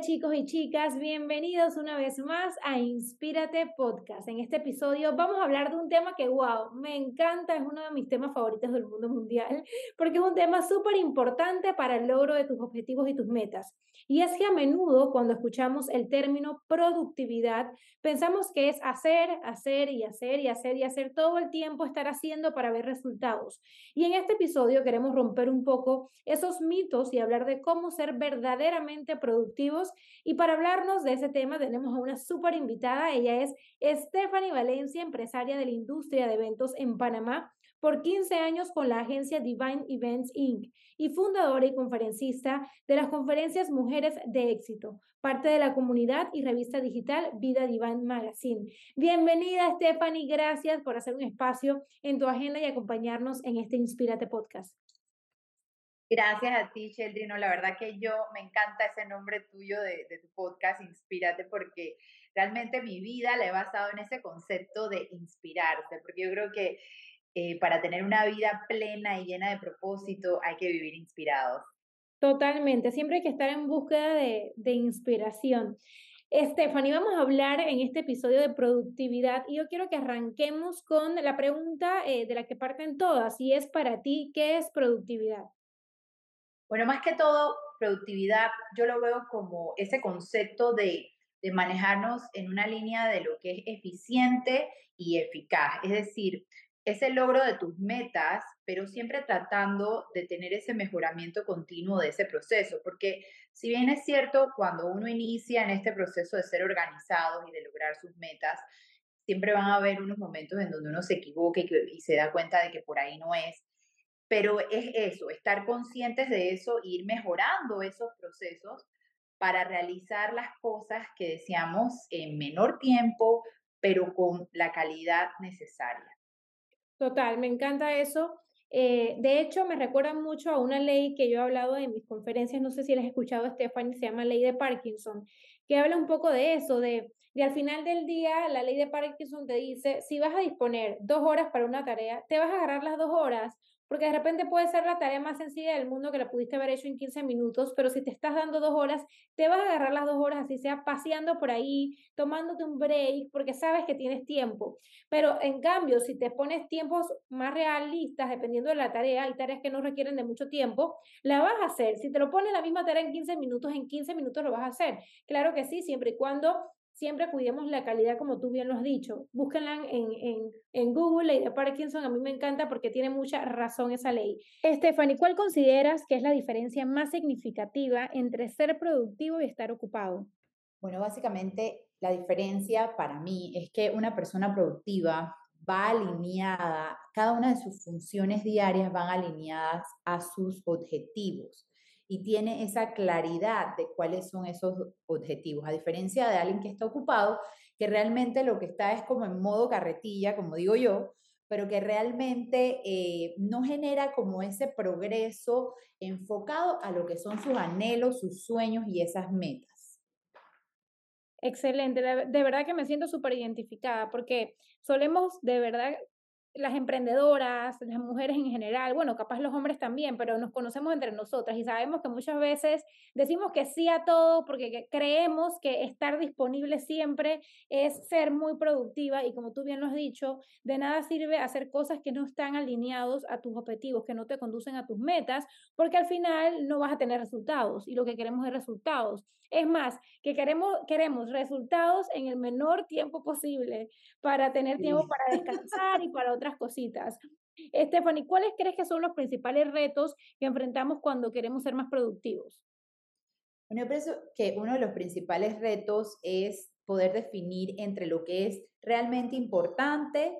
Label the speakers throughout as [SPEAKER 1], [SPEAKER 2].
[SPEAKER 1] Chicos y chicas, bienvenidos una vez más a Inspírate Podcast. En este episodio vamos a hablar de un tema que, wow, me encanta, es uno de mis temas favoritos del mundo mundial, porque es un tema súper importante para el logro de tus objetivos y tus metas. Y es que a menudo cuando escuchamos el término productividad, pensamos que es hacer, hacer y hacer y hacer y hacer todo el tiempo, estar haciendo para ver resultados. Y en este episodio queremos romper un poco esos mitos y hablar de cómo ser verdaderamente productivos. Y para hablarnos de ese tema tenemos a una súper invitada, ella es Stephanie Valencia, empresaria de la industria de eventos en Panamá por 15 años con la agencia Divine Events Inc. y fundadora y conferencista de las conferencias Mujeres de Éxito, parte de la comunidad y revista digital Vida Divine Magazine. Bienvenida Stephanie, gracias por hacer un espacio en tu agenda y acompañarnos en este Inspírate Podcast.
[SPEAKER 2] Gracias a ti, Sheldrino. La verdad que yo me encanta ese nombre tuyo de, de, tu podcast, Inspírate, porque realmente mi vida la he basado en ese concepto de inspirarse, porque yo creo que eh, para tener una vida plena y llena de propósito hay que vivir inspirados.
[SPEAKER 1] Totalmente, siempre hay que estar en búsqueda de, de inspiración. Stephanie, vamos a hablar en este episodio de productividad y yo quiero que arranquemos con la pregunta eh, de la que parten todas y es para ti, ¿qué es productividad?
[SPEAKER 2] Bueno, más que todo, productividad yo lo veo como ese concepto de, de manejarnos en una línea de lo que es eficiente y eficaz. Es decir, ese logro de tus metas, pero siempre tratando de tener ese mejoramiento continuo de ese proceso, porque si bien es cierto, cuando uno inicia en este proceso de ser organizado y de lograr sus metas, siempre van a haber unos momentos en donde uno se equivoca y, y se da cuenta de que por ahí no es, pero es eso, estar conscientes de eso, ir mejorando esos procesos para realizar las cosas que deseamos en menor tiempo, pero con la calidad necesaria.
[SPEAKER 1] Total, me encanta eso. Eh, de hecho, me recuerda mucho a una ley que yo he hablado en mis conferencias, no sé si la has escuchado, Stephanie, se llama ley de Parkinson, que habla un poco de eso, de, de al final del día, la ley de Parkinson te dice, si vas a disponer dos horas para una tarea, te vas a agarrar las dos horas porque de repente puede ser la tarea más sencilla del mundo que la pudiste haber hecho en 15 minutos, pero si te estás dando dos horas, te vas a agarrar las dos horas, así sea paseando por ahí, tomándote un break, porque sabes que tienes tiempo. Pero en cambio, si te pones tiempos más realistas, dependiendo de la tarea, hay tareas que no requieren de mucho tiempo, la vas a hacer. Si te lo pones la misma tarea en 15 minutos, en 15 minutos lo vas a hacer. Claro que sí, siempre y cuando siempre cuidemos la calidad como tú bien lo has dicho. Búsquenla en, en, en, Google, ley de Parkinson, a mí me encanta porque tiene mucha razón esa ley. Stephanie, ¿cuál consideras que es la diferencia más significativa entre ser productivo y estar ocupado?
[SPEAKER 2] Bueno, básicamente la diferencia para mí es que una persona productiva va alineada, cada una de sus funciones diarias van alineadas a sus objetivos y tiene esa claridad de cuáles son esos objetivos, a diferencia de alguien que está ocupado, que realmente lo que está es como en modo carretilla, como digo yo, pero que realmente eh, no genera como ese progreso enfocado a lo que son sus anhelos, sus sueños y esas metas.
[SPEAKER 1] Excelente, de, verdad que me siento súper identificada porque solemos de verdad las emprendedoras, las mujeres en general, bueno, capaz los hombres también, pero nos conocemos entre nosotras y sabemos que muchas veces decimos que sí a todo porque creemos que estar disponible siempre es ser muy productiva y como tú bien lo has dicho, de nada sirve hacer cosas que no están alineados a tus objetivos, que no te conducen a tus metas, porque al final no vas a tener resultados y lo que queremos es resultados. Es más, que queremos, queremos resultados en el menor tiempo posible para tener tiempo para descansar y para otras cositas. Stephanie, ¿cuáles crees que son los principales retos que enfrentamos cuando queremos ser más productivos?
[SPEAKER 2] Bueno, yo pienso que uno de los principales retos es poder definir entre lo que es realmente importante,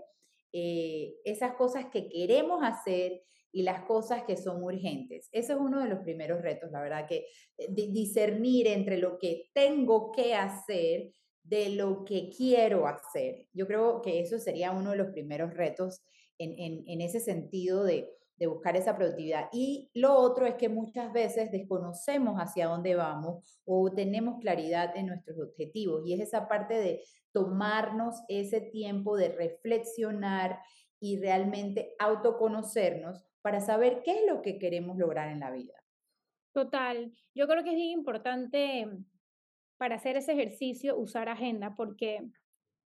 [SPEAKER 2] eh, esas cosas que queremos hacer y las cosas que son urgentes. Ese es uno de los primeros retos, la verdad, que eh, discernir entre lo que tengo que hacer de lo que quiero hacer. Yo creo que eso sería uno de los primeros retos en, en, ese sentido de, de buscar esa productividad. Y lo otro es que muchas veces desconocemos hacia dónde vamos o tenemos claridad en nuestros objetivos. Y es esa parte de tomarnos ese tiempo de reflexionar y realmente autoconocernos para saber qué es lo que queremos lograr en la vida.
[SPEAKER 1] Total, yo creo que es bien importante para hacer ese ejercicio usar agenda, porque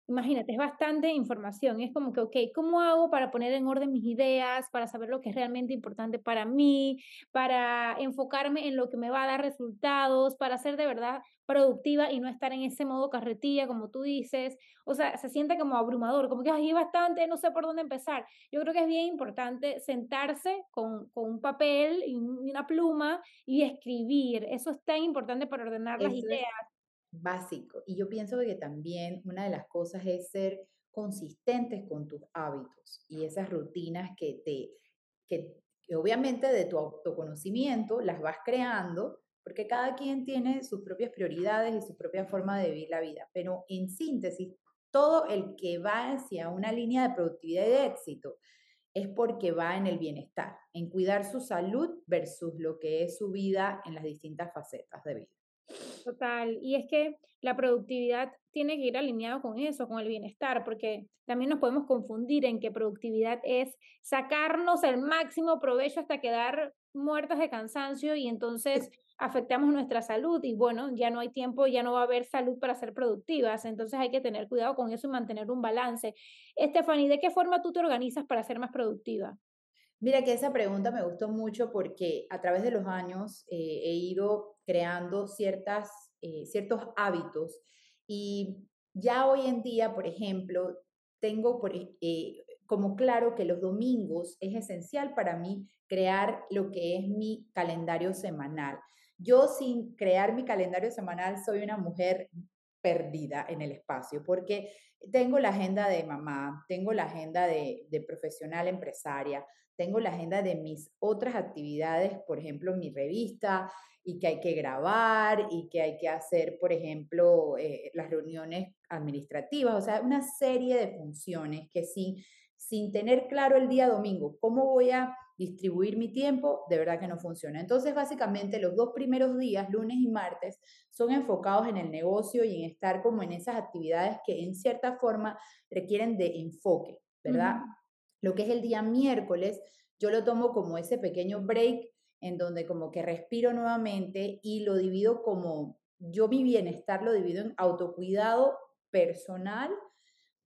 [SPEAKER 1] Imagínate, es bastante información. Es como que, ok, ¿cómo hago para poner en orden mis ideas, para saber lo que es realmente importante para mí, para enfocarme en lo que me va a dar resultados, para ser de verdad productiva y no estar en ese modo carretilla, como tú dices? O sea, se siente como abrumador, como que hay bastante, no sé por dónde empezar. Yo creo que es bien importante sentarse con, con un papel y una pluma y escribir. Eso es tan importante para ordenar las ideas
[SPEAKER 2] básico. Y yo pienso que también una de las cosas es ser consistentes con tus hábitos y esas rutinas que te, que, obviamente de tu autoconocimiento las vas creando, porque cada quien tiene sus propias prioridades y su propia forma de vivir la vida. Pero en síntesis, todo el que va hacia una línea de productividad y de éxito es porque va en el bienestar, en cuidar su salud versus lo que es su vida en las distintas facetas de vida.
[SPEAKER 1] Total, y es que la productividad tiene que ir alineado con eso, con el bienestar, porque también nos podemos confundir en que productividad es sacarnos el máximo provecho hasta quedar muertas de cansancio y entonces afectamos nuestra salud y bueno, ya no hay tiempo, ya no va a haber salud para ser productivas, entonces hay que tener cuidado con eso y mantener un balance. Stephanie, ¿de qué forma tú te organizas para ser más productiva?
[SPEAKER 2] Mira que esa pregunta me gustó mucho porque a través de los años eh, he ido creando ciertas, eh, ciertos hábitos y ya hoy en día, por ejemplo, tengo por, eh, como claro que los domingos es esencial para mí crear lo que es mi calendario semanal. Yo sin crear mi calendario semanal soy una mujer perdida en el espacio porque tengo la agenda de mamá, tengo la agenda de, de profesional empresaria, tengo la agenda de mis otras actividades, por ejemplo, mi revista, y que hay que grabar y que hay que hacer, por ejemplo, eh, las reuniones administrativas, o sea, una serie de funciones que sin, sin tener claro el día domingo cómo voy a distribuir mi tiempo, de verdad que no funciona. Entonces, básicamente, los dos primeros días, lunes y martes, son enfocados en el negocio y en estar como en esas actividades que en cierta forma requieren de enfoque, ¿verdad? Lo que es el día miércoles, yo lo tomo como ese pequeño break en donde como que respiro nuevamente y lo divido como, yo mi bienestar lo divido en autocuidado personal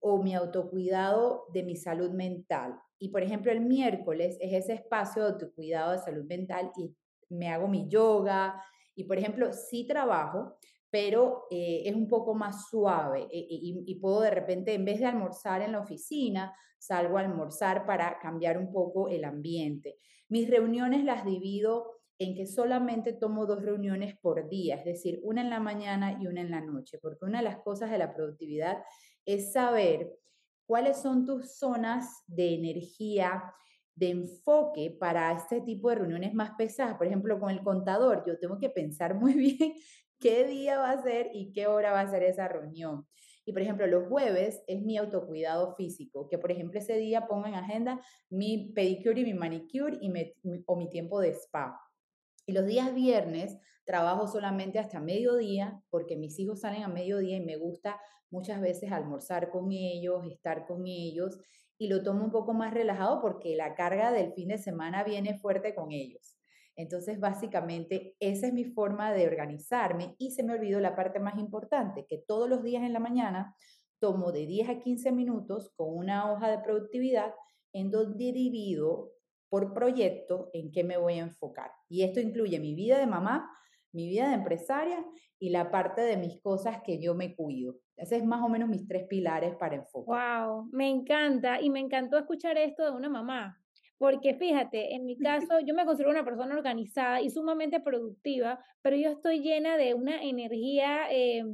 [SPEAKER 2] o mi autocuidado de mi salud mental. Y por ejemplo, el miércoles es ese espacio de autocuidado de salud mental y me hago mi yoga y por ejemplo, sí trabajo, pero eh, es un poco más suave eh, y, puedo de repente, en vez de almorzar en la oficina, salgo a almorzar para cambiar un poco el ambiente. Mis reuniones las divido en que solamente tomo dos reuniones por día, es decir, una en la mañana y una en la noche, porque una de las cosas de la productividad es saber cuáles son tus zonas de energía, de enfoque para este tipo de reuniones más pesadas. Por ejemplo, con el contador, yo tengo que pensar muy bien qué día va a ser y qué hora va a ser esa reunión. Y por ejemplo, los jueves es mi autocuidado físico, que por ejemplo ese día pongo en agenda mi pedicure y mi manicure y o mi tiempo de spa. Y los días viernes trabajo solamente hasta mediodía porque mis hijos salen a mediodía y me gusta muchas veces almorzar con ellos, estar con ellos y lo tomo un poco más relajado porque la carga del fin de semana viene fuerte con ellos. Entonces, básicamente, esa es mi forma de organizarme y se me olvidó la parte más importante, que todos los días en la mañana tomo de 10 a 15 minutos con una hoja de productividad en donde divido por proyecto en qué me voy a enfocar. Y esto incluye mi vida de mamá, mi vida de empresaria y la parte de mis cosas que yo me cuido. Esos es más o menos mis tres pilares para enfocar.
[SPEAKER 1] Wow, me encanta y me encantó escuchar esto de una mamá, porque fíjate, en mi caso, yo me considero una persona organizada y sumamente productiva, pero yo estoy llena de una energía eh,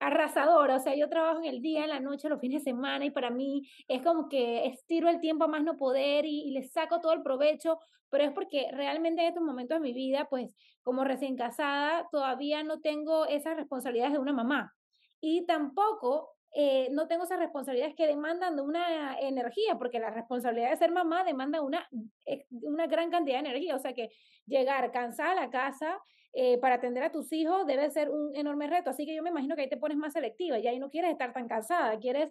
[SPEAKER 1] arrasadora. O sea, yo trabajo en el día, en la noche, los fines de semana y para mí es como que estiro el tiempo a más no poder y, y le saco todo el provecho, pero es porque realmente en estos momentos de mi vida, pues como recién casada, todavía no tengo esas responsabilidades de una mamá. Y tampoco eh, no tengo esas responsabilidades que demandan de una energía, porque la responsabilidad de ser mamá demanda una, eh, una gran cantidad de energía. O sea que llegar cansada a la casa eh, para atender a tus hijos debe ser un enorme reto. Así que yo me imagino que ahí te pones más selectiva y ahí no quieres estar tan cansada, quieres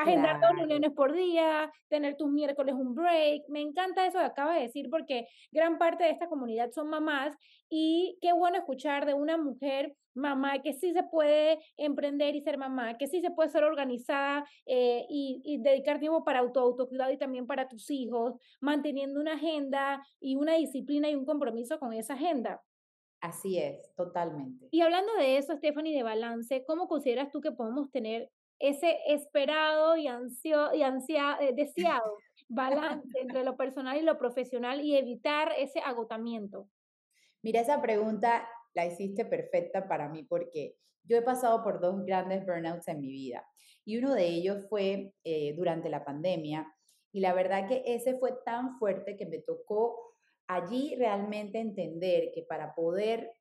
[SPEAKER 1] Agendar dos reuniones por día, tener tus miércoles un break. Me encanta eso que acabas de decir porque gran parte de esta comunidad son mamás y qué bueno escuchar de una mujer mamá que sí se puede emprender y ser mamá, que sí se puede ser organizada eh, y, y, dedicar tiempo para auto, autocuidado y también para tus hijos, manteniendo una agenda y una disciplina y un compromiso con esa agenda.
[SPEAKER 2] Así es, totalmente.
[SPEAKER 1] Y hablando de eso, Stephanie, de balance, ¿cómo consideras tú que podemos tener ese esperado y, ansio, y ansia, eh, deseado balance entre lo personal y lo profesional y evitar ese agotamiento?
[SPEAKER 2] Mira, esa pregunta la hiciste perfecta para mí porque yo he pasado por dos grandes burnouts en mi vida y uno de ellos fue eh, durante la pandemia y la verdad que ese fue tan fuerte que me tocó allí realmente entender que para poder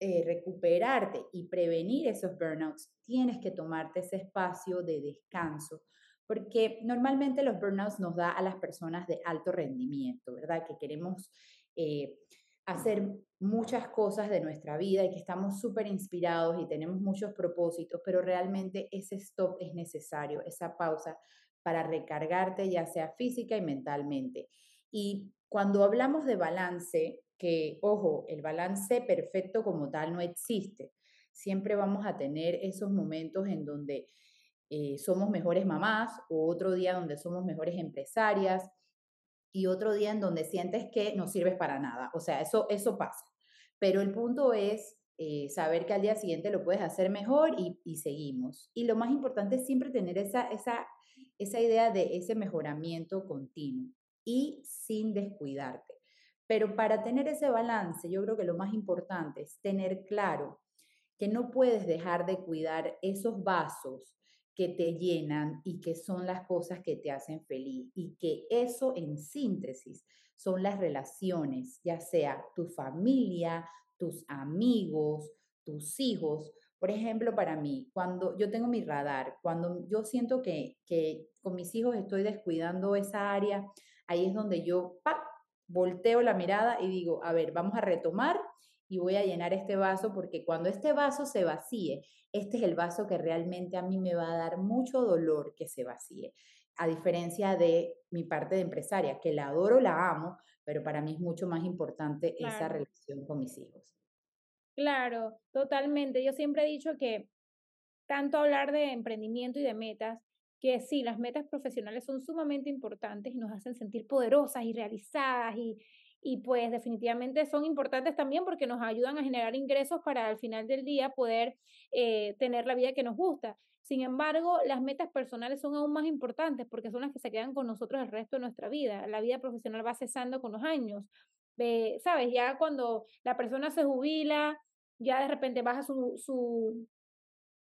[SPEAKER 2] eh, recuperarte y prevenir esos burnouts, tienes que tomarte ese espacio de descanso, porque normalmente los burnouts nos da a las personas de alto rendimiento, ¿verdad? Que queremos eh, hacer muchas cosas de nuestra vida y que estamos súper inspirados y tenemos muchos propósitos, pero realmente ese stop es necesario, esa pausa para recargarte ya sea física y mentalmente. Y cuando hablamos de balance, que, ojo, el balance perfecto como tal no existe. Siempre vamos a tener esos momentos en donde eh, somos mejores mamás o otro día donde somos mejores empresarias y otro día en donde sientes que no sirves para nada. O sea, eso, eso pasa. Pero el punto es eh, saber que al día siguiente lo puedes hacer mejor y, y, seguimos. Y lo más importante es siempre tener esa, esa, esa idea de ese mejoramiento continuo y sin descuidarte. Pero para tener ese balance, yo creo que lo más importante es tener claro que no puedes dejar de cuidar esos vasos que te llenan y que son las cosas que te hacen feliz y que eso en síntesis son las relaciones, ya sea tu familia, tus amigos, tus hijos. Por ejemplo, para mí, cuando yo tengo mi radar, cuando yo siento que, que con mis hijos estoy descuidando esa área, ahí es donde yo ¡pap! volteo la mirada y digo, a ver, vamos a retomar y voy a llenar este vaso porque cuando este vaso se vacíe, este es el vaso que realmente a mí me va a dar mucho dolor que se vacíe. A diferencia de mi parte de empresaria, que la adoro, la amo, pero para mí es mucho más importante esa relación con mis hijos.
[SPEAKER 1] Claro, totalmente. Yo siempre he dicho que tanto hablar de emprendimiento y de metas que sí, las metas profesionales son sumamente importantes y nos hacen sentir poderosas y realizadas y, y pues definitivamente son importantes también porque nos ayudan a generar ingresos para al final del día poder eh, tener la vida que nos gusta. Sin embargo, las metas personales son aún más importantes porque son las que se quedan con nosotros el resto de nuestra vida. La vida profesional va cesando con los años. Eh, ¿Sabes? Ya cuando la persona se jubila, ya de repente baja su, su,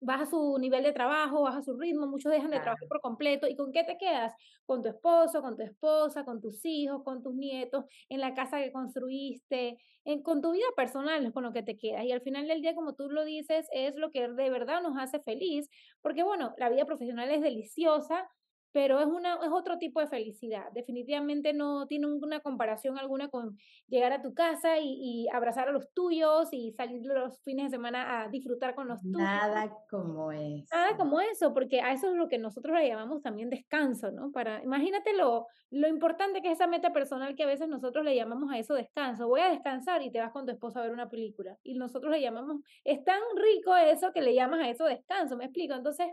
[SPEAKER 1] baja su nivel de trabajo, baja su ritmo, muchos dejan de trabajar por completo. ¿Y con qué te quedas? Con tu esposo, con tu esposa, con tus hijos, con tus nietos, en la casa que construiste, en, con tu vida personal es con lo que te quedas. Y al final del día, como tú lo dices, es lo que de verdad nos hace feliz, porque bueno, la vida profesional es deliciosa, pero es, una, es otro tipo de felicidad. Definitivamente no tiene una comparación alguna con llegar a tu casa y, abrazar a los tuyos y salir los fines de semana a disfrutar con los tuyos.
[SPEAKER 2] Nada como eso.
[SPEAKER 1] Nada como eso, porque a eso es lo que nosotros le llamamos también descanso, ¿no? Para, imagínate lo, lo importante que es esa meta personal que a veces nosotros le llamamos a eso descanso. Voy a descansar y te vas con tu esposa a ver una película. Y nosotros le llamamos, es tan rico eso que le llamas a eso descanso, ¿me explico? Entonces,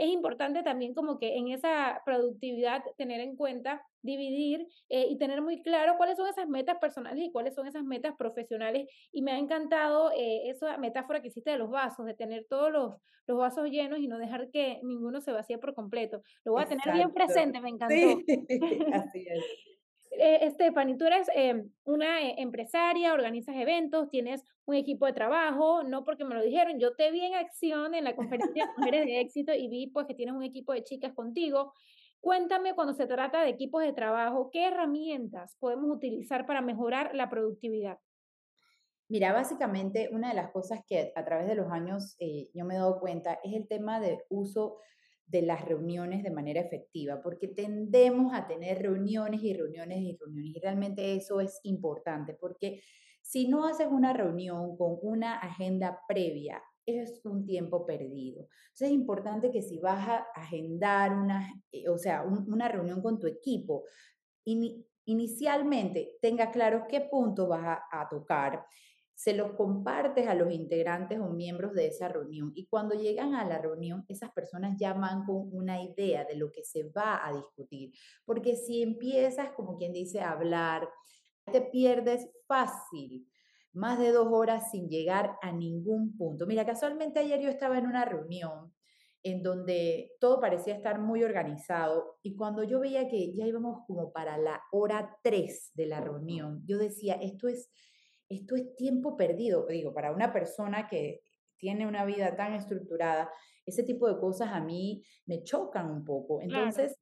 [SPEAKER 1] es importante también como que en esa productividad tener en cuenta, dividir eh, y tener muy claro cuáles son esas metas personales y cuáles son esas metas profesionales. Y me ha encantado eh, esa metáfora que hiciste de los vasos, de tener todos los, los vasos llenos y no dejar que ninguno se vacíe por completo. Lo voy a tener bien presente, me encantó. Sí,
[SPEAKER 2] así es.
[SPEAKER 1] Eh, Stephanie, tú eres eh, una eh, empresaria, organizas eventos, tienes un equipo de trabajo, no porque me lo dijeron, yo te vi en acción en la conferencia de Mujeres de Éxito y vi pues que tienes un equipo de chicas contigo. Cuéntame cuando se trata de equipos de trabajo, ¿qué herramientas podemos utilizar para mejorar la productividad?
[SPEAKER 2] Mira, básicamente una de las cosas que a través de los años yo me he dado cuenta es el tema de uso de las reuniones de manera efectiva, porque tendemos a tener reuniones y reuniones y reuniones, y realmente eso es importante, porque si no haces una reunión con una agenda previa, es un tiempo perdido. Entonces es importante que si vas a agendar una, eh, o sea, una reunión con tu equipo, inicialmente tenga claro qué punto vas a, tocar, se los compartes a los integrantes o miembros de esa reunión y cuando llegan a la reunión, esas personas ya van con una idea de lo que se va a discutir. Porque si empiezas, como quien dice, a hablar, te pierdes fácil más de dos horas sin llegar a ningún punto. Mira, casualmente ayer yo estaba en una reunión en donde todo parecía estar muy organizado y cuando yo veía que ya íbamos como para la hora 3 de la reunión, yo decía, esto es, esto es tiempo perdido. Digo, para una persona que tiene una vida tan estructurada, ese tipo de cosas a mí me chocan un poco. Entonces,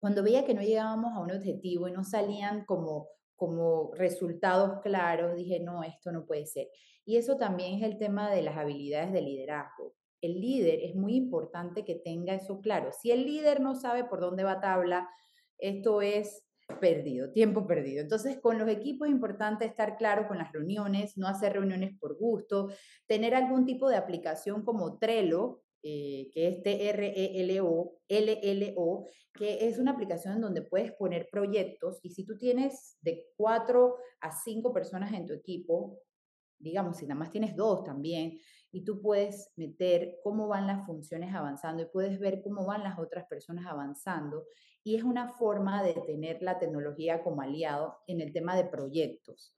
[SPEAKER 2] cuando veía que no llegábamos a un objetivo y no salían como como resultados claros, dije, no, esto no puede ser. Y eso también es el tema de las habilidades de liderazgo. El líder es muy importante que tenga eso claro. Si el líder no sabe por dónde va tabla, esto es perdido, tiempo perdido. Entonces, con los equipos es importante estar claro con las reuniones, no hacer reuniones por gusto, tener algún tipo de aplicación como Trello, eh, que es T-R-E-L-O, L-L-O, que es una aplicación en donde puedes poner proyectos y si tú tienes de cuatro a cinco personas en tu equipo, digamos, si nada más tienes dos también, y tú puedes meter cómo van las funciones avanzando y puedes ver cómo van las otras personas avanzando. Y es una forma de tener la tecnología como aliado en el tema de proyectos.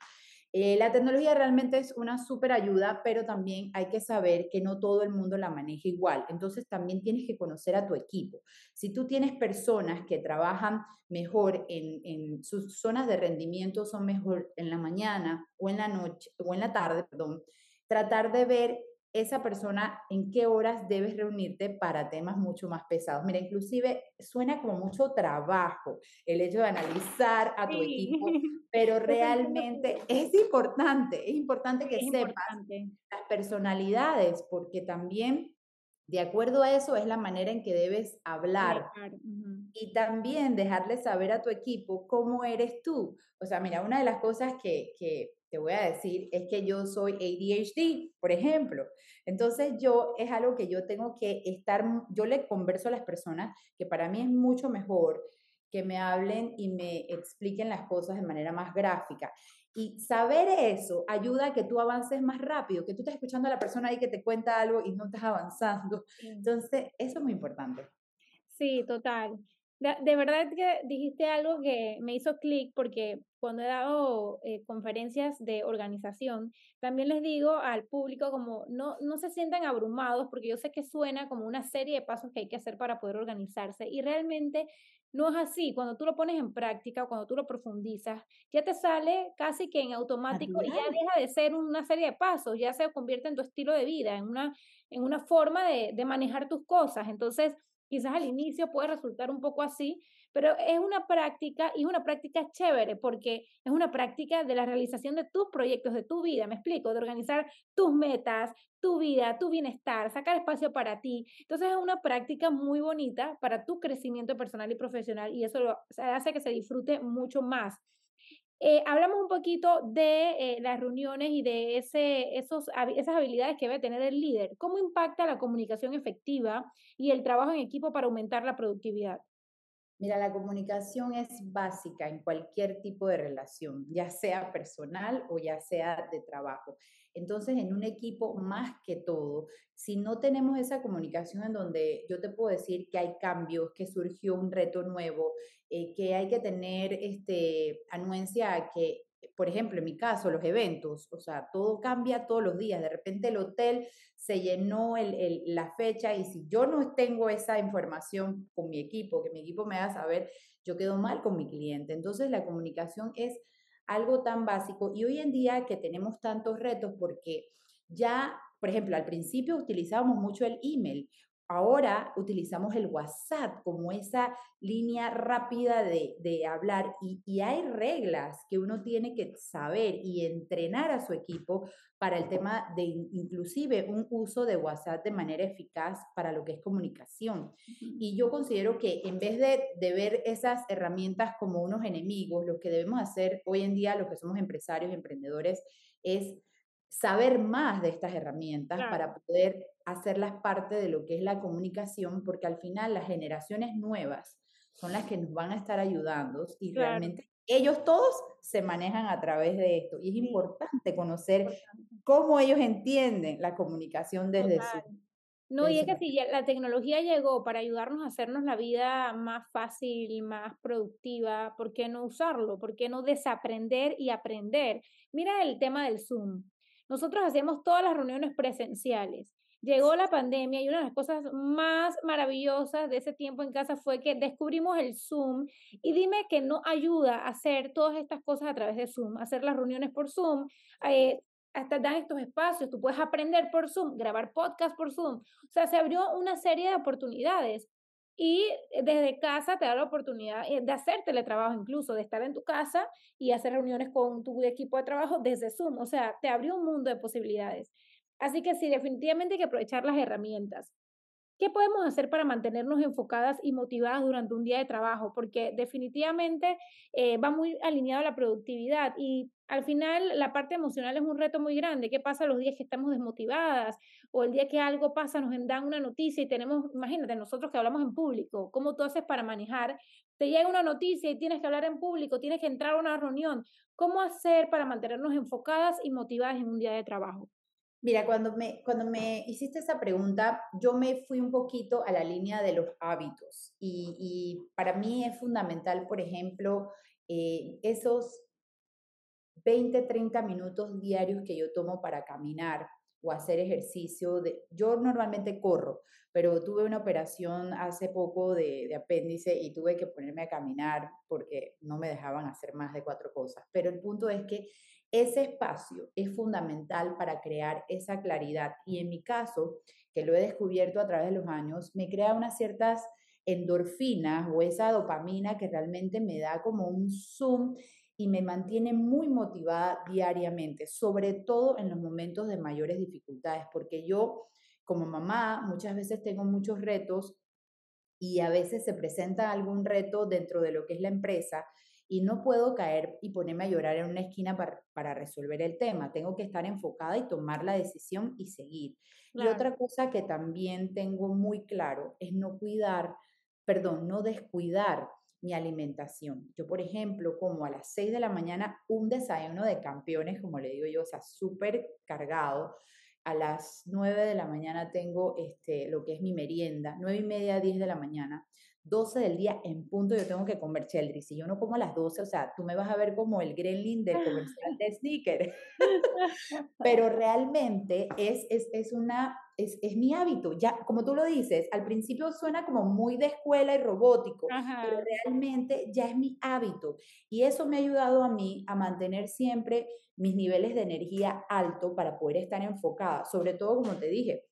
[SPEAKER 2] Eh, la tecnología realmente es una súper ayuda, pero también hay que saber que no todo el mundo la maneja igual. Entonces también tienes que conocer a tu equipo. Si tú tienes personas que trabajan mejor en, en sus zonas de rendimiento, son mejor en la mañana o en la noche o en la tarde, perdón, tratar de ver esa persona en qué horas debes reunirte para temas mucho más pesados. Mira, inclusive suena como mucho trabajo el hecho de analizar a tu equipo, pero realmente es importante, es importante que sepas las personalidades, porque también de acuerdo a eso es la manera en que debes hablar. Y también dejarle saber a tu equipo cómo eres tú. O sea, mira, una de las cosas que, que te voy a decir es que yo soy ADHD, por ejemplo. Entonces yo es algo que yo tengo que estar, yo le converso a las personas que para mí es mucho mejor que me hablen y me expliquen las cosas de manera más gráfica. Y saber eso ayuda a que tú avances más rápido, que tú estés escuchando a la persona ahí que te cuenta algo y no estás avanzando. Entonces, eso es muy importante.
[SPEAKER 1] Sí, total. De, verdad que dijiste algo que me hizo clic porque cuando he dado eh, conferencias de organización, también les digo al público como no, no se sientan abrumados porque yo sé que suena como una serie de pasos que hay que hacer para poder organizarse y realmente no es así. Cuando tú lo pones en práctica o cuando tú lo profundizas, ya te sale casi que en automático y ya deja de ser una serie de pasos, ya se convierte en tu estilo de vida, en una, en una forma de, de manejar tus cosas. Entonces, Quizás al inicio puede resultar un poco así, pero es una práctica y es una práctica chévere porque es una práctica de la realización de tus proyectos, de tu vida, me explico, de organizar tus metas, tu vida, tu bienestar, sacar espacio para ti. Entonces es una práctica muy bonita para tu crecimiento personal y profesional y eso hace que se disfrute mucho más. Eh, hablamos un poquito de eh, las reuniones y de ese, esos, esas habilidades que debe tener el líder. ¿Cómo impacta la comunicación efectiva y el trabajo en equipo para aumentar la productividad?
[SPEAKER 2] Mira, la comunicación es básica en cualquier tipo de relación, ya sea personal o ya sea de trabajo. Entonces, en un equipo, más que todo, si no tenemos esa comunicación en donde yo te puedo decir que hay cambios, que surgió un reto nuevo, eh, que hay que tener este, anuencia a que, por ejemplo, en mi caso, los eventos, o sea, todo cambia todos los días. De repente el hotel se llenó el, la fecha y si yo no tengo esa información con mi equipo, que mi equipo me haga saber, yo quedo mal con mi cliente. Entonces, la comunicación es algo tan básico y hoy en día que tenemos tantos retos porque ya, por ejemplo, al principio utilizábamos mucho el email, ahora utilizamos el WhatsApp como esa línea rápida de, hablar y, y, hay reglas que uno tiene que saber y entrenar a su equipo para el tema de inclusive un uso de WhatsApp de manera eficaz para lo que es comunicación. Y yo considero que en vez de, de ver esas herramientas como unos enemigos, lo que debemos hacer hoy en día, los que somos empresarios, emprendedores, es saber más de estas herramientas para poder hacerlas parte de lo que es la comunicación, porque al final las generaciones nuevas son las que nos van a estar ayudando y realmente ellos todos se manejan a través de esto. Y es importante conocer cómo ellos entienden la comunicación desde su
[SPEAKER 1] no, y es que si la tecnología llegó para ayudarnos a hacernos la vida más fácil, más productiva, ¿por qué no usarlo? ¿Por qué no desaprender y aprender? Mira el tema del Zoom. Nosotros hacemos todas las reuniones presenciales. Llegó la pandemia y una de las cosas más maravillosas de ese tiempo en casa fue que descubrimos el Zoom y dime que no ayuda a hacer todas estas cosas a través de Zoom, hacer las reuniones por Zoom, eh, hasta dan estos espacios, tú puedes aprender por Zoom, grabar podcast por Zoom. O sea, se abrió una serie de oportunidades y eh, desde casa te da la oportunidad eh, de hacer teletrabajo incluso, de estar en tu casa y hacer reuniones con tu equipo de trabajo desde Zoom. O sea, te abrió un mundo de posibilidades. Así que sí, definitivamente hay que aprovechar las herramientas. ¿Qué podemos hacer para mantenernos enfocadas y motivadas durante un día de trabajo? Porque definitivamente eh, va muy alineado a la productividad y al final la parte emocional es un reto muy grande. ¿Qué pasa los días que estamos desmotivadas o el día que algo pasa, nos dan una noticia y tenemos, imagínate, nosotros que hablamos en público, ¿cómo tú haces para manejar? Te llega una noticia y tienes que hablar en público, tienes que entrar a una reunión. ¿Cómo hacer para mantenernos enfocadas y motivadas en un día de trabajo?
[SPEAKER 2] Mira, cuando me, cuando me hiciste esa pregunta, yo me fui un poquito a la línea de los hábitos y, para mí es fundamental, por ejemplo, eh, esos 20, 30 minutos diarios que yo tomo para caminar o hacer ejercicio. De, yo normalmente corro, pero tuve una operación hace poco de, apéndice y tuve que ponerme a caminar porque no me dejaban hacer más de cuatro cosas. Pero el punto es que ese espacio es fundamental para crear esa claridad. Y en mi caso, que lo he descubierto a través de los años, me crea unas ciertas endorfinas o esa dopamina que realmente me da como un zoom y me mantiene muy motivada diariamente, sobre todo en los momentos de mayores dificultades, porque yo como mamá muchas veces tengo muchos retos y a veces se presenta algún reto dentro de lo que es la empresa y no puedo caer y ponerme a llorar en una esquina para, resolver el tema. Tengo que estar enfocada y tomar la decisión y seguir. Y otra cosa que también tengo muy claro es no cuidar, perdón, no descuidar mi alimentación. Yo, por ejemplo, como a las 6 de la mañana un desayuno de campeones, como le digo yo, o sea, súper cargado. A las 9 de la mañana tengo este, lo que es mi merienda, 9 y media, 10 de la mañana. 12 del día en punto yo tengo que comer cheldry. Si yo no como a las 12, o sea, tú me vas a ver como el gremlin del comercial de sneaker. Pero realmente es, es, es una, es, es, mi hábito. Ya, como tú lo dices, al principio suena como muy de escuela y robótico, pero realmente ya es mi hábito. Y eso me ha ayudado a mí a mantener siempre mis niveles de energía alto para poder estar enfocada. Sobre todo, como te dije,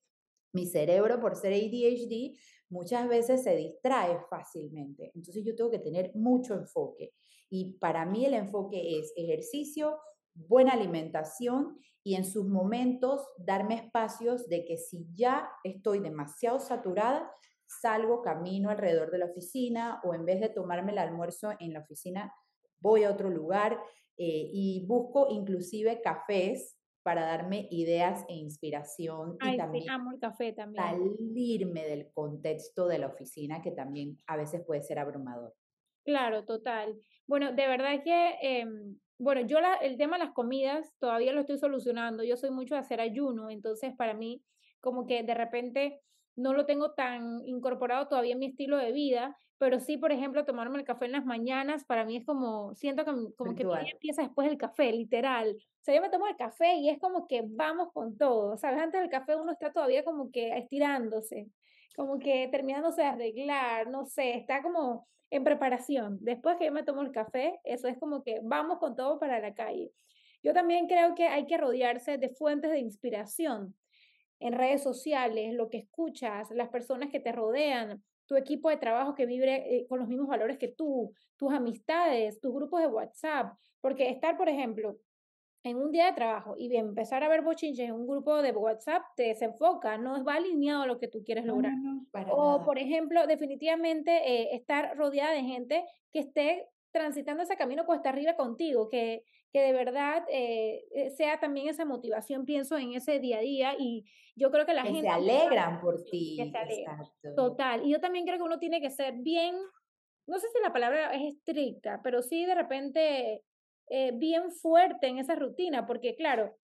[SPEAKER 2] mi cerebro, por ser ADHD, muchas veces se distrae fácilmente. Entonces yo tengo que tener mucho enfoque. Y para mí el enfoque es ejercicio, buena alimentación y en sus momentos darme espacios de que si ya estoy demasiado saturada, salgo, camino alrededor de la oficina o en vez de tomarme el almuerzo en la oficina, voy a otro lugar eh, y busco inclusive cafés para darme ideas e inspiración y también
[SPEAKER 1] amo el café también.
[SPEAKER 2] salirme del contexto de la oficina que también a veces puede ser abrumador.
[SPEAKER 1] Claro, total. Bueno, de verdad que, em, bueno, yo la, el tema de las comidas todavía lo estoy solucionando. Yo soy mucho de hacer ayuno, entonces para mí como que de repente no lo tengo tan incorporado todavía en mi estilo de vida, pero sí, por ejemplo, tomarme el café en las mañanas, para mí es como, siento que, como que empieza después del café, literal. O sea, yo me tomo el café y es como que vamos con todo, ¿sabes? Antes del café uno está todavía como que estirándose, como que terminándose de arreglar, no sé, está como en preparación. Después que yo me tomo el café, eso es como que vamos con todo para la calle. Yo también creo que hay que rodearse de fuentes de inspiración en redes sociales, lo que escuchas, las personas que te rodean, tu equipo de trabajo que vive eh, con los mismos valores que tú, tus amistades, tus grupos de WhatsApp, porque estar, por ejemplo, en un día de trabajo y empezar a ver bochinches en un grupo de WhatsApp te desenfoca, no va alineado a lo que tú quieres lograr. o, por ejemplo, definitivamente eh, estar rodeada de gente que esté transitando ese camino cuesta arriba contigo, que, que de verdad eh, eh, sea también esa motivación, pienso en ese día a día y yo creo que la gente...
[SPEAKER 2] Se alegran por ti.
[SPEAKER 1] Total. Y yo también creo que uno tiene que ser bien, no sé si la palabra es estricta, pero sí de repente eh, bien fuerte en esa rutina, porque claro,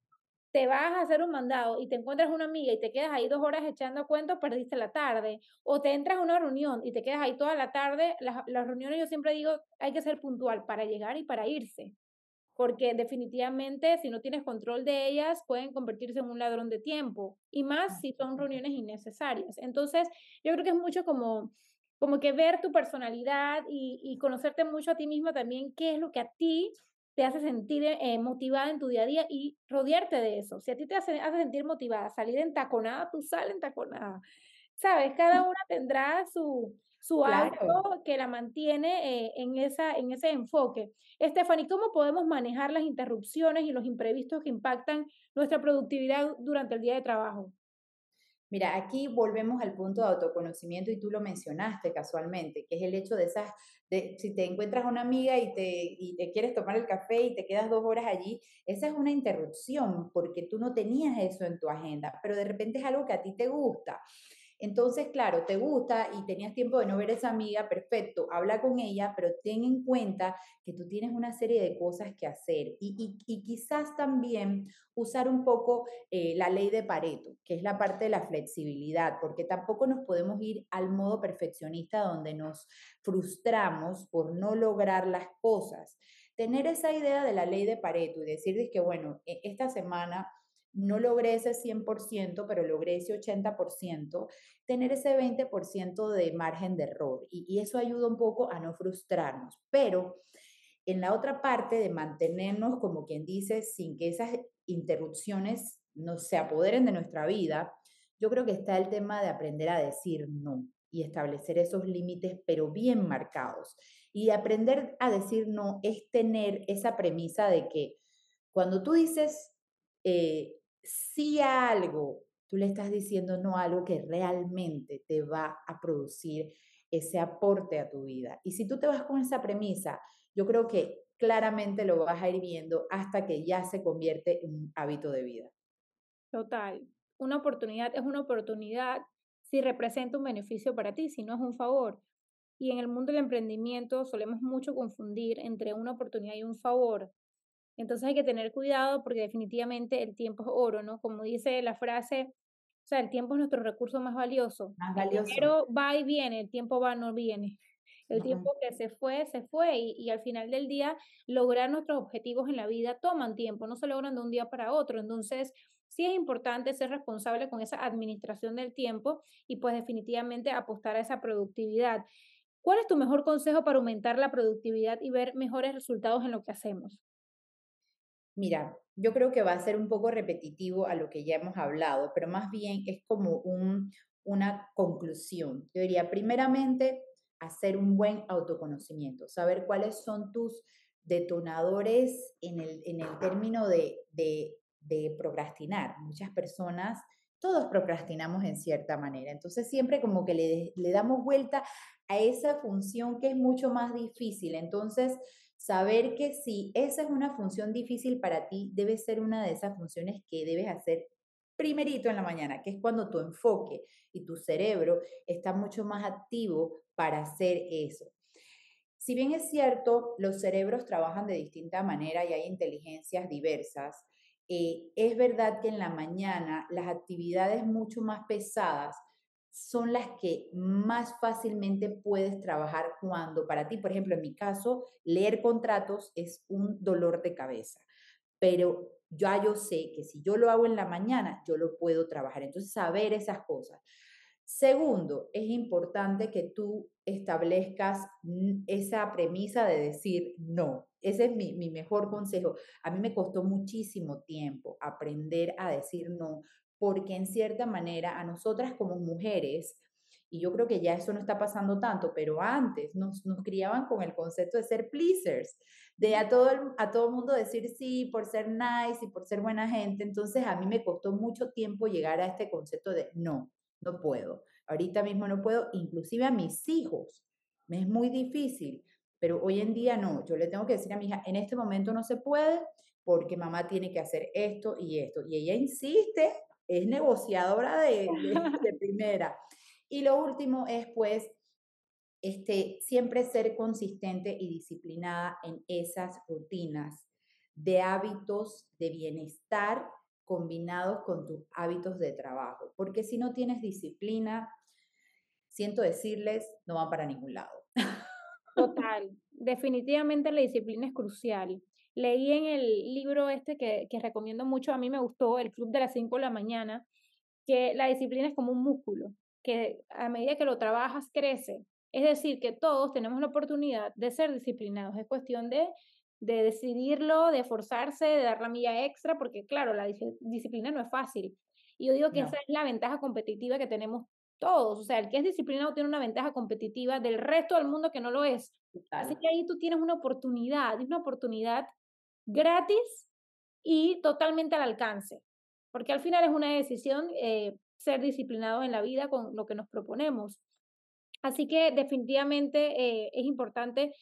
[SPEAKER 1] te vas a hacer un mandado y te encuentras una amiga y te quedas ahí dos horas echando cuentos, perdiste la tarde. O te entras a una reunión y te quedas ahí toda la tarde. Las, las reuniones yo siempre digo, hay que ser puntual para llegar y para irse. Porque definitivamente si no tienes control de ellas, pueden convertirse en un ladrón de tiempo. Y más si son reuniones innecesarias. Entonces, yo creo que es mucho como, como que ver tu personalidad y, y conocerte mucho a ti misma también, qué es lo que a ti te hace sentir eh, motivada en tu día a día y rodearte de eso. Si a ti te hace, hace sentir motivada, salir entaconada, tú sales entaconada. ¿Sabes? Cada una tendrá su, su algo que la mantiene eh, en, esa, en ese enfoque. Stephanie, ¿cómo podemos manejar las interrupciones y los imprevistos que impactan nuestra productividad durante el día de trabajo?
[SPEAKER 2] Mira, aquí volvemos al punto de autoconocimiento y tú lo mencionaste casualmente, que es el hecho de esas, de, si te encuentras una amiga y te, y te quieres tomar el café y te quedas dos horas allí, esa es una interrupción porque tú no tenías eso en tu agenda, pero de repente es algo que a ti te gusta. Entonces, claro, te gusta y tenías tiempo de no ver a esa amiga, perfecto, habla con ella, pero ten en cuenta que tú tienes una serie de cosas que hacer y, quizás también usar un poco eh, la ley de Pareto, que es la parte de la flexibilidad, porque tampoco nos podemos ir al modo perfeccionista donde nos frustramos por no lograr las cosas. Tener esa idea de la ley de Pareto y decir que, bueno, e, esta semana no logré ese 100%, pero logré ese 80%, tener ese 20% de margen de error. Y, eso ayuda un poco a no frustrarnos. Pero en la otra parte de mantenernos, como quien dice, sin que esas interrupciones no se apoderen de nuestra vida, yo creo que está el tema de aprender a decir no y establecer esos límites, pero bien marcados. Y aprender a decir no es tener esa premisa de que cuando tú dices, eh, si algo, tú le estás diciendo no algo que realmente te va a producir ese aporte a tu vida. Y si tú te vas con esa premisa, yo creo que claramente lo vas a ir viendo hasta que ya se convierte en un hábito de vida.
[SPEAKER 1] Total. Una oportunidad es una oportunidad si representa un beneficio para ti, si no es un favor. Y en el mundo del emprendimiento solemos mucho confundir entre una oportunidad y un favor. Entonces hay que tener cuidado porque definitivamente el tiempo es oro, ¿no? Como dice la frase, o sea, el tiempo es nuestro recurso más valioso.
[SPEAKER 2] Más valioso.
[SPEAKER 1] Pero va y viene, el tiempo va, no viene. El tiempo que se fue, se fue y, y, al final del día lograr nuestros objetivos en la vida toman tiempo, no se logran de un día para otro. Entonces, sí es importante ser responsable con esa administración del tiempo y pues definitivamente apostar a esa productividad. ¿Cuál es tu mejor consejo para aumentar la productividad y ver mejores resultados en lo que hacemos?
[SPEAKER 2] Mira, yo creo que va a ser un poco repetitivo a lo que ya hemos hablado, pero más bien es como un, una conclusión. Yo diría, primeramente, hacer un buen autoconocimiento, saber cuáles son tus detonadores en el, término de procrastinar. Muchas personas todos procrastinamos en cierta manera. Entonces siempre como que le, le, damos vuelta a esa función que es mucho más difícil. Entonces saber que si esa es una función difícil para ti, debe ser una de esas funciones que debes hacer primerito en la mañana, que es cuando tu enfoque y tu cerebro está mucho más activo para hacer eso. Si bien es cierto, los cerebros trabajan de distinta manera y hay inteligencias diversas, eh, es verdad que en la mañana las actividades mucho más pesadas son las que más fácilmente puedes trabajar cuando para ti, por ejemplo, en mi caso, leer contratos es un dolor de cabeza, pero ya yo sé que si yo lo hago en la mañana, yo lo puedo trabajar. Entonces, saber esas cosas. Segundo, es importante que tú establezcas esa premisa de decir no. Ese es mi, mi, mejor consejo. A mí me costó muchísimo tiempo aprender a decir no, porque en cierta manera a nosotras como mujeres, y yo creo que ya eso no está pasando tanto, pero antes nos, nos criaban con el concepto de ser pleasers, de a todo, el, a todo mundo decir sí por ser nice y por ser buena gente. Entonces a mí me costó mucho tiempo llegar a este concepto de no, no puedo. Ahorita mismo no puedo, inclusive a mis hijos. Me es muy difícil Pero hoy en día no, yo le tengo que decir a mi hija, en este momento no se puede porque mamá tiene que hacer esto y esto. Y ella insiste, es negociadora de, de, primera. Y lo último es pues este, siempre ser consistente y disciplinada en esas rutinas de hábitos de bienestar combinados con tus hábitos de trabajo. Porque si no tienes disciplina, siento decirles, no van para ningún lado.
[SPEAKER 1] Total, definitivamente la disciplina es crucial. Leí en el libro este que, que recomiendo mucho, a mí me gustó, El Club de las 5 de la mañana, que la disciplina es como un músculo, que a medida que lo trabajas crece. Es decir, que todos tenemos la oportunidad de ser disciplinados. Es cuestión de, de decidirlo, de forzarse, de dar la milla extra, porque claro, la disciplina no es fácil. Y yo digo que esa es la ventaja competitiva que tenemos todos. O sea, el que es disciplinado tiene una ventaja competitiva del resto del mundo que no lo es. Así que ahí tú tienes una oportunidad, es una oportunidad gratis y totalmente al alcance, porque al final es una decisión eh, ser disciplinado en la vida con lo que nos proponemos. Así que definitivamente eh, es importante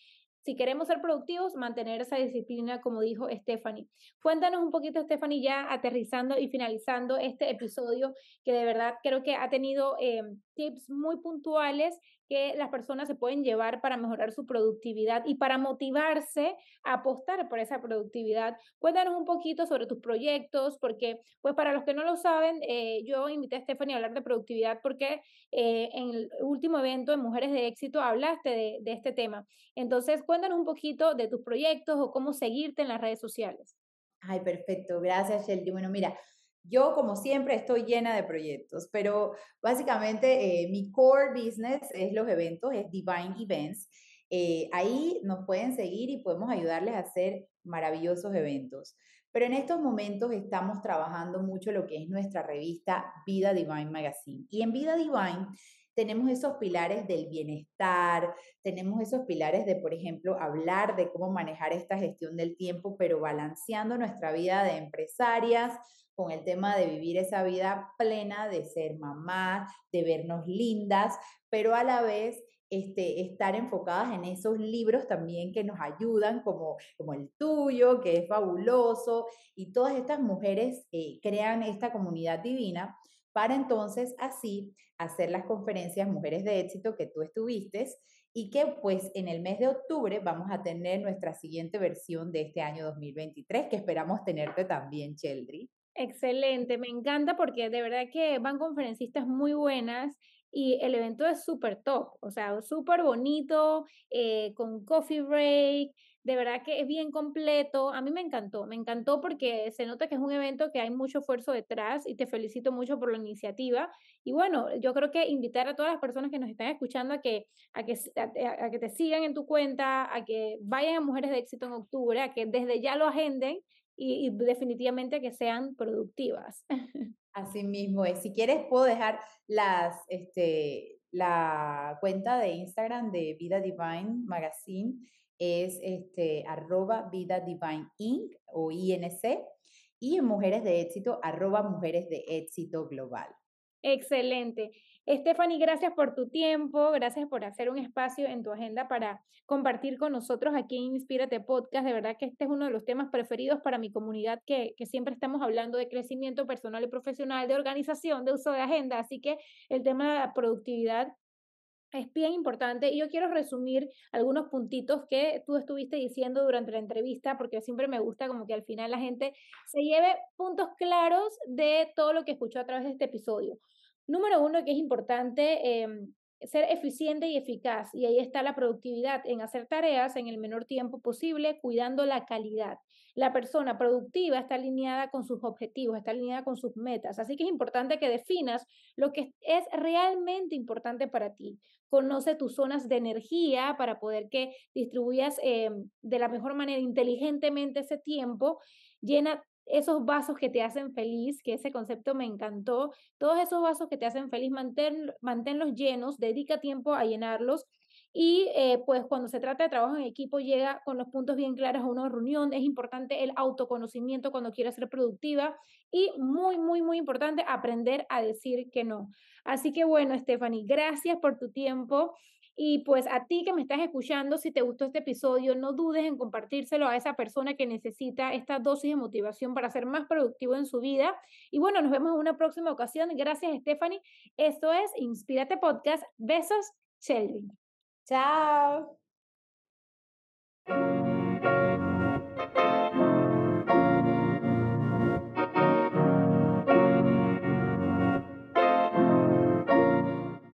[SPEAKER 1] si queremos ser productivos, mantener esa disciplina, como dijo Stephanie. Cuéntanos un poquito, Stephanie, ya aterrizando y finalizando este episodio, que de verdad creo que ha tenido eh, tips muy puntuales que las personas se pueden llevar para mejorar su productividad y para motivarse a apostar por esa productividad. Cuéntanos un poquito sobre tus proyectos, porque pues para los que no lo saben, eh, yo invité a Stephanie a hablar de productividad porque eh, en el último evento de Mujeres de Éxito hablaste de, este tema. Entonces, cuéntanos un poquito de tus proyectos o cómo seguirte en las redes sociales.
[SPEAKER 2] Ay, perfecto. Gracias, Shelty. Bueno, mira, yo, como siempre, estoy llena de proyectos, pero básicamente eh, mi core business es los eventos, es Divine Events. Eh, ahí nos pueden seguir y podemos ayudarles a hacer maravillosos eventos. Pero en estos momentos estamos trabajando mucho lo que es nuestra revista Vida Divine Magazine. Y en Vida Divine tenemos esos pilares del bienestar, tenemos esos pilares de, por ejemplo, hablar de cómo manejar esta gestión del tiempo, pero balanceando nuestra vida de empresarias con el tema de vivir esa vida plena, de ser mamá, de vernos lindas, pero a la vez este, estar enfocadas en esos libros también que nos ayudan, como, como el tuyo, que es fabuloso, y todas estas mujeres eh, crean esta comunidad divina para entonces así hacer las conferencias Mujeres de Éxito que tú estuviste y que pues en el mes de octubre vamos a tener nuestra siguiente versión de este año 2023 que esperamos tenerte también, Cheldry.
[SPEAKER 1] Excelente, me encanta porque de verdad que van conferencistas muy buenas y el evento es súper top, o sea, súper bonito, eh, con coffee break, de verdad que es bien completo. A mí me encantó, me encantó porque se nota que es un evento que hay mucho esfuerzo detrás y te felicito mucho por la iniciativa. Y bueno, yo creo que invitar a todas las personas que nos están escuchando a que, a que, a, que te sigan en tu cuenta, a que vayan a Mujeres de Éxito en octubre, a que desde ya lo agenden y, y definitivamente a que sean productivas.
[SPEAKER 2] Así mismo es. Si quieres, puedo dejar las, este, la cuenta de Instagram de Vida Divine Magazine es este, arroba Vida Divine Inc. o INC y en Mujeres de Éxito, arroba Mujeres de Éxito Global.
[SPEAKER 1] Excelente. Stephanie, gracias por tu tiempo, gracias por hacer un espacio en tu agenda para compartir con nosotros aquí en Inspírate Podcast. De verdad que este es uno de los temas preferidos para mi comunidad, que, que siempre estamos hablando de crecimiento personal y profesional, de organización, de uso de agenda. Así que el tema de la productividad es bien importante y yo quiero resumir algunos puntitos que tú estuviste diciendo durante la entrevista porque siempre me gusta como que al final la gente se lleve puntos claros de todo lo que escuchó a través de este episodio. Número uno, que es importante em, ser eficiente y eficaz y ahí está la productividad en hacer tareas en el menor tiempo posible cuidando la calidad. La persona productiva está alineada con sus objetivos, está alineada con sus metas. Así que es importante que definas lo que es realmente importante para ti. Conoce tus zonas de energía para poder que distribuyas eh, de la mejor manera inteligentemente ese tiempo. Llena esos vasos que te hacen feliz, que ese concepto me encantó. Todos esos vasos que te hacen feliz, mantén, manténlos llenos, dedica tiempo a llenarlos y eh, pues cuando se trata de trabajo en equipo, llega con los puntos bien claros a una reunión. Es importante el autoconocimiento cuando quieras ser productiva y muy, muy, muy importante aprender a decir que no. Así que bueno, Stephanie, gracias por tu tiempo. Y pues a ti que me estás escuchando, si te gustó este episodio, no dudes en compartírselo a esa persona que necesita esta dosis de motivación para ser más productivo en su vida. Y bueno, nos vemos en una próxima ocasión. Gracias, Stephanie. Esto es Inspírate Podcast. Besos, Shelby.
[SPEAKER 2] Chao.